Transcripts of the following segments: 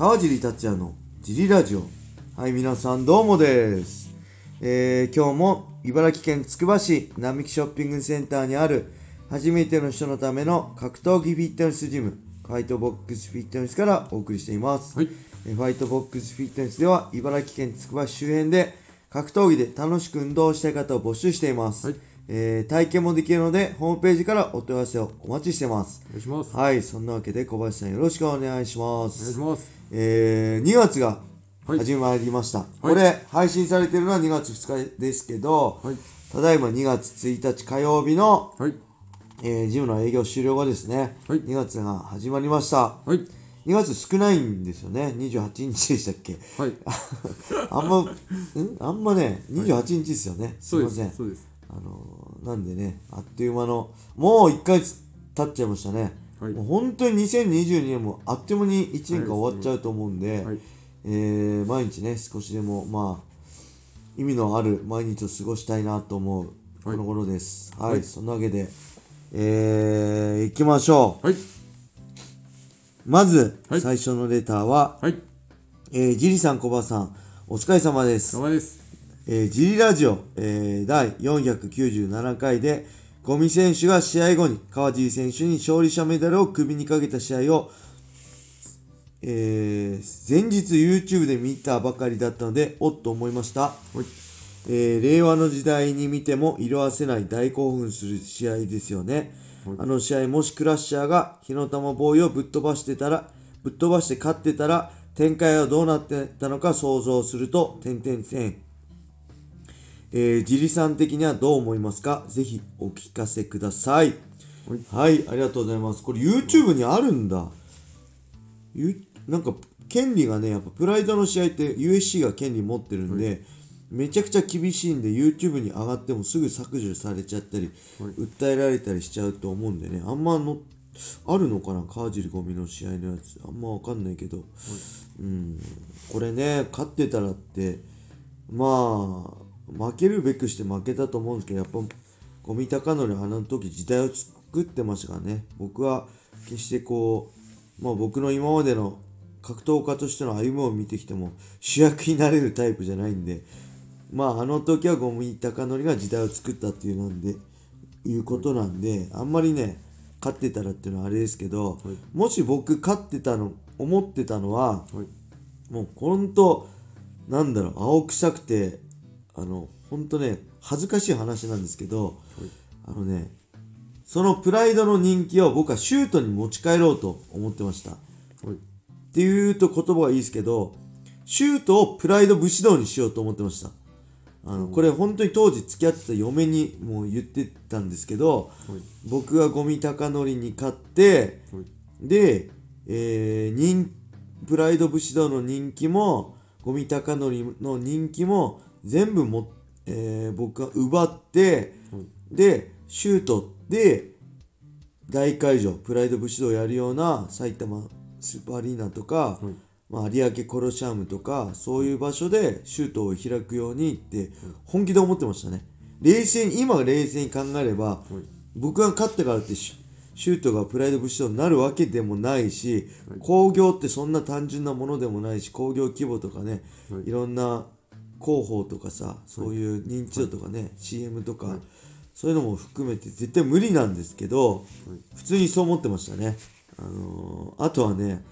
川尻達也のジリラジオ。はい皆さんどうもです、えー、今日も茨城県つくば市並木ショッピングセンターにある初めての人のための格闘技フィットネスジムファイトボックスフィットネスからお送りしています、はい。えーファイトボックスフィットネスでは茨城県つくば市周辺で格闘技で楽しく運動したい方を募集しています、はい。えー体験もできるのでホームページからお問い合わせをお待ちしてます。お願いします。はい、そんなわけで小林さんよろしくお願いしまお願いす。します。えー、2月がはい始まりました。これ、配信されてるのは2月2日ですけど、はい。ただいま2月1日火曜日の、はい。えージムの営業終了後ですね、はい2月が始まりました。はい。2月少ないんですよね。28日でしたっけ？はい。あんま、ん？あんまね、28日ですよね。すいうません。あのーなんでね、あっという間の、もう1ヶ月経っちゃいましたね。はいもう本当に2022年もあっという間に1年間終わっちゃうと思うんで、はい。えー毎日ね、少しでも、まあ、意味のある毎日を過ごしたいなと思う、この頃です。はい、はいそんなわけで、えー、行きましょう。はい。まず、はい最初のレターは、はい。えー、ジリさん、コバさん、お疲れ様です。生です。えー、ジリラジオ、えー、第497回で、ゴミ選手が試合後に川尻選手に勝利者メダルを首にかけた試合を、えー、前日 YouTube で見たばかりだったので、おっと思いました。はい。えー令和の時代に見ても色あせない大興奮する試合ですよね。はいあの試合もしクラッシャーが火の玉ボーイをぶっ飛ばしてたら、ぶっ飛ばして勝ってたら、展開はどうなってたのか想像すると、点々点。えー、ジリさん的にはどう思いますか？ぜひお聞かせください。はい。はい、ありがとうございます。これ YouTube にあるんだ。ゆなんか、権利がね、やっぱプライドの試合って USC が権利持ってるんで、めちゃくちゃ厳しいんで YouTube に上がってもすぐ削除されちゃったり、はい訴えられたりしちゃうと思うんでね、あんまの、あるのかな？川尻ゴミの試合のやつ。あんまわかんないけど、うん、これね、勝ってたらって、まあ、負けるべくして負けたと思うんですけど、やっぱ、ゴミ高則あの時時代を作ってましたからね。僕は決してこう、まあ僕の今までの格闘家としての歩みを見てきても主役になれるタイプじゃないんで、まああの時はゴミ高則が時代を作ったっていうなんで、いうことなんで、あんまりね、勝ってたらっていうのはあれですけど、もし僕勝ってたの、思ってたのは、はい。もうほんと、なんだろう、青臭くて、あの、ほんとね、恥ずかしい話なんですけど、あのね、そのプライドの人気を僕はシュートに持ち帰ろうと思ってました。っはい。ていうと言葉はいいですけど、シュートをプライド武士道にしようと思ってました。あの、これ本当に当時付き合ってた嫁にも言ってたんですけど、はい。僕がゴミ高則に勝って、はい。で、えー、人プライド武士道の人気もゴミ高則の人気も全部も、えー僕が奪って、はいでシュートで大会場プライド武士道をやるような埼玉スーパーアリーナとか、はい。まあ、有明コロシアムとかそういう場所でシュートを開くようにって本気で思ってましたね。冷静に今冷静に考えればはい。僕が勝ったからってシュートがプライド武士道になるわけでもないし、興行ってそんな単純なものでもないし興行規模とかね、はいい、ろんな広報とかさそういう認知度とかね、CM とか、そういうのも含めて絶対無理なんですけど、普通にそう思ってましたね、あのーあとはね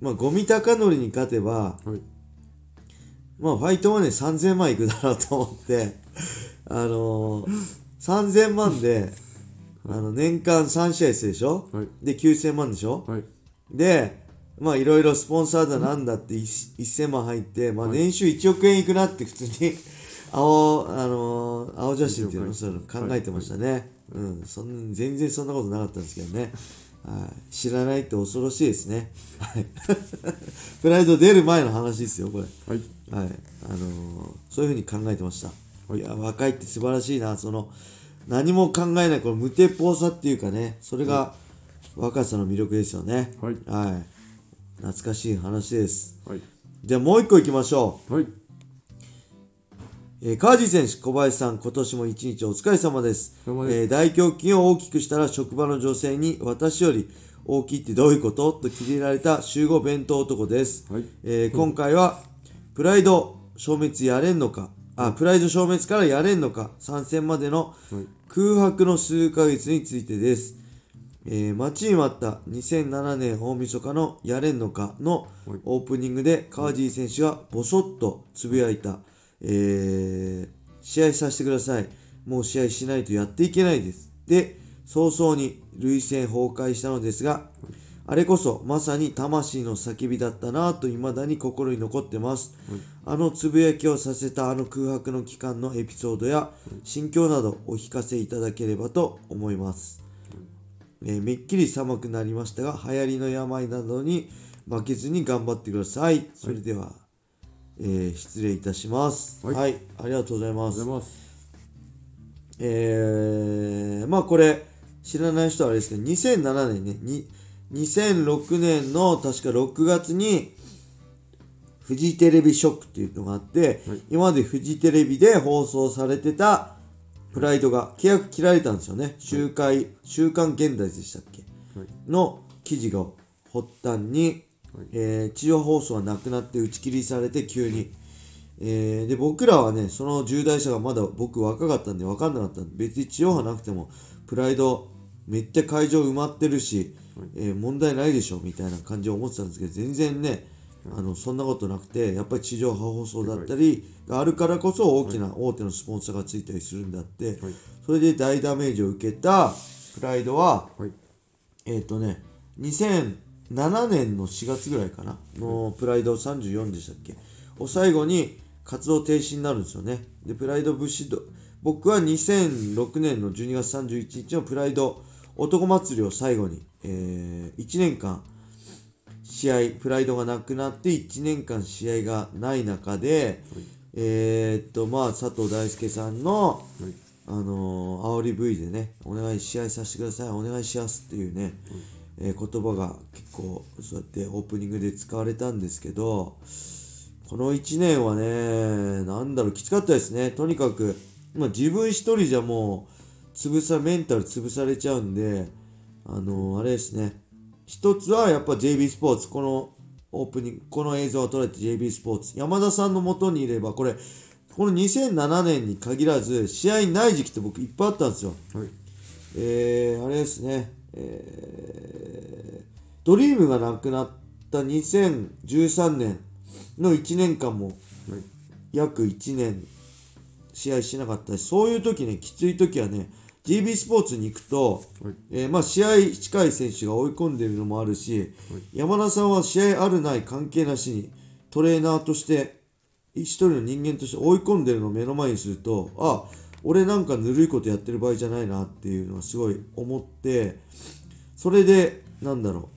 まあゴミ高則に勝てばはい。まあファイトマネー3000万いくだろうと思って、あのー、3000万で、あの、年間3試合するでしょ？はい。で、9000万でしょ？はい。で、まあいろいろスポンサーだなんだって一1000万入って、まあ年収1億円いくなって普通に、青、あのー青写真っていうのはいそういうの考えてましたね。うん、そんな、全然そんなことなかったんですけどね。はい、知らないって恐ろしいですね。はい。プライド出る前の話ですよ、これ。はい。はい、あのーそういうふうに考えてました。いや、若いって素晴らしいな、その、何も考えない、この無鉄砲さっていうかね、それが若さの魅力ですよね。はい。はい。懐かしい話です。はい。じゃあもう一個行きましょはい。う。えー、川地選手、小林さん、今年も一日お疲れ様です。ですえー大胸筋を大きくしたら職場の女性に私より大きいってどういうこと？と切れられた集合弁当男です。はいえー今回は、プライド消滅やれんのか、あ、プライド消滅からやれんのか、参戦までのはい空白の数ヶ月についてです。えー待ちに待った2007年大晦日のやれんのかのはいオープニングで川尻選手がボソッとつぶやいた、えー試合させてください。もう試合しないとやっていけないです。で、早々に涙腺崩壊したのですが、あれこそまさに魂の叫びだったなぁと未だに心に残ってます。あのつぶやきをさせたあの空白の期間のエピソードや心境などお聞かせいただければと思います。えーめっきり寒くなりましたが、流行りの病などに負けずに頑張ってください。それでは、えー失礼いたします。は、はいいありがとうございますありがとうござい。ます。えー、まあこれ、知らない人はあれですけど、2007年ね、に2006年の確か6月に、フジテレビショックっていうのがあって、はい今までフジテレビで放送されてたプライドが契約切られたんですよね。週刊、週刊現代でしたっけ？はい。の記事が発端に、はい。えー地上放送はなくなって打ち切りされて急に、えーで僕らはねその重大者がまだ僕若かったんで分かんなかったんで別に地上波なくてもプライドめっちゃ会場埋まってるし、えー問題ないでしょみたいな感じを思ってたんですけど全然ねあのそんなことなくてやっぱり地上波放送だったりがあるからこそ大きな大手のスポンサーがついたりするんだって、はい。それで大ダメージを受けたプライドははい。えっ、とね、2007年の4月ぐらいかな、のプライド34でしたっけ、を最後に活動停止になるんですよね。で、プライド武士道、僕は2006年の12月31日のプライド男祭りを最後に、えー1年間、試合、プライドがなくなって1年間試合がない中で、えーっと、まあ、佐藤大輔さんの、はい。あのー、煽り V でね、お願い試合させてください、お願いしますっていうね、えー言葉が結構そうやってオープニングで使われたんですけど、この1年はね、なんだろう、きつかったですね。とにかく、まあ、自分一人じゃもう、潰さ、メンタル潰されちゃうんで、あのー、あれですね。一つはやっぱ JB スポーツ、このオープニング、この映像が撮られて JB スポーツ。山田さんの元にいれば、これ、この2007年に限らず、試合ない時期って僕いっぱいあったんですよ。はい。えー、あれですね、えー、ドリームがなくなった2013年の1年間もはい。約1年試合しなかったし、そういう時ね、きつい時はね、GB スポーツに行くと、はい。えーまあ、試合近い選手が追い込んでるのもあるし、山田さんは試合あるない関係なしにトレーナーとして一人の人間として追い込んでるのを目の前にするとあ俺なんかぬるいことやってる場合じゃないなっていうのはすごい思ってそれでなんだろう。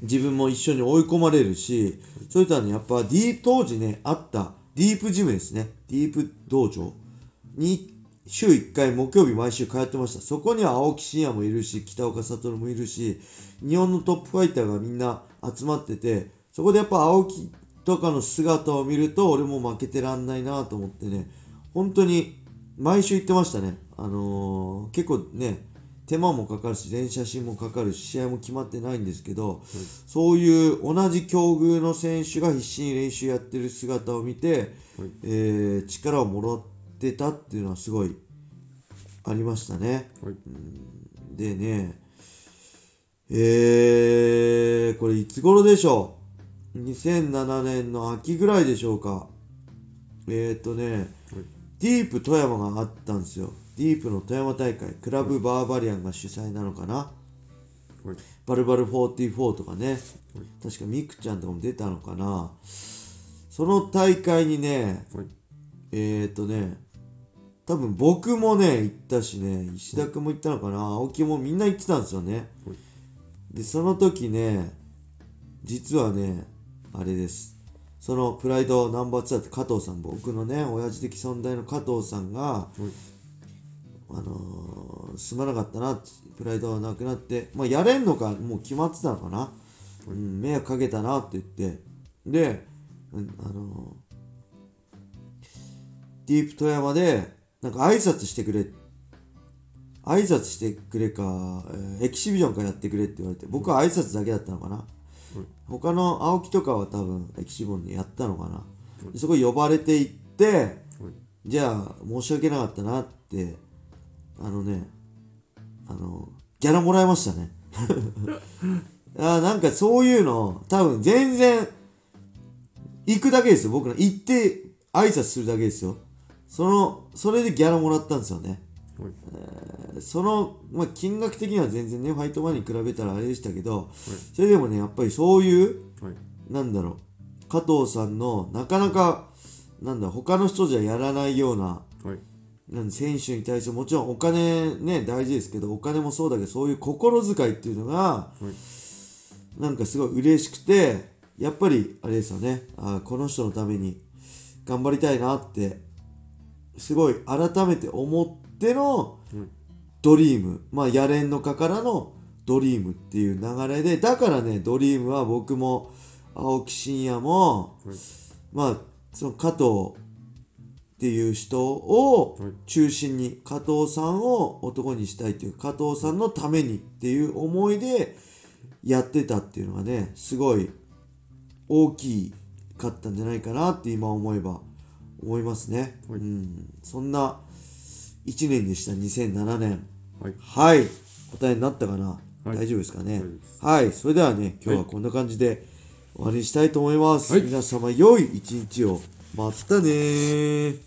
自分も一緒に追い込まれるしそれとはねやっぱディープ当時ねあったディープジムですね。ディープ道場に週1回木曜日毎週通ってました。そこには青木真也もいるし北岡悟もいるし日本のトップファイターがみんな集まっててそこでやっぱ青木とかの姿を見ると俺も負けてらんないなと思ってね。本当に毎週行ってましたね。あのー結構ね手間もかかるし全写真もかかるし試合も決まってないんですけど、そういう同じ境遇の選手が必死に練習やってる姿を見て、はい。えー力をもらってたっていうのはすごいありましたね。はい。でね、えー、これいつ頃でしょう ?2007 年の秋ぐらいでしょうか。えーとね、ディープ富山があったんですよ。ディープの富山大会、クラブバーバリアンが主催なのかな。はい。バルバル44とかね、確かミクちゃんとかも出たのかな。その大会にね、はい。えーとね、多分僕もね、行ったしね、石田君も行ったのかな、青木もみんな行ってたんですよね。で、その時ね、実はね、あれです。そのプライドナンバー2だって加藤さん、僕のね、親父的存在の加藤さんが、あのーすまなかったなプライドはなくなって、まあ、やれんのかもう決まってたのかな、うん、迷惑かけたなって言ってで、うんあのーディープ富山でなんか挨拶してくれ挨拶してくれか、えーエキシビジョンかやってくれって言われて僕は挨拶だけだったのかな、他の青木とかは多分エキシビジョンでやったのかな、でそこ呼ばれて行って、じゃあ申し訳なかったなってあのねあのギャラもらいましたね。あーなんかそういうの多分全然行くだけですよ。僕ら行って挨拶するだけですよ。そのそれでギャラもらったんですよね。はい。その、まあ、金額的には全然ねファイトマネーに比べたらあれでしたけど、それでもねやっぱりそういうはい。なんだろう加藤さんのなかなかなんだ他の人じゃやらないようなはい。なん選手に対してもちろんお金ね大事ですけどお金もそうだけどそういう心遣いっていうのが、なんかすごい嬉しくてやっぱりあれですよねあーこの人のために頑張りたいなってすごい改めて思ってのドリーム。まあやれんのかからのドリームっていう流れでだからねドリームは僕も青木真也も、まあその加藤っていう人をはい中心に加藤さんを男にしたいっていう加藤さんのためにっていう思いでやってたっていうのがねすごい大きかったんじゃないかなって今思えば思いますね、はい。うん、そんな1年でした。2007年。はい。はい。答えになったかな、はい。大丈夫ですかね？はい。それではね今日はこんな感じで終わりにしたいと思います、はい。皆様良い一日を。またねー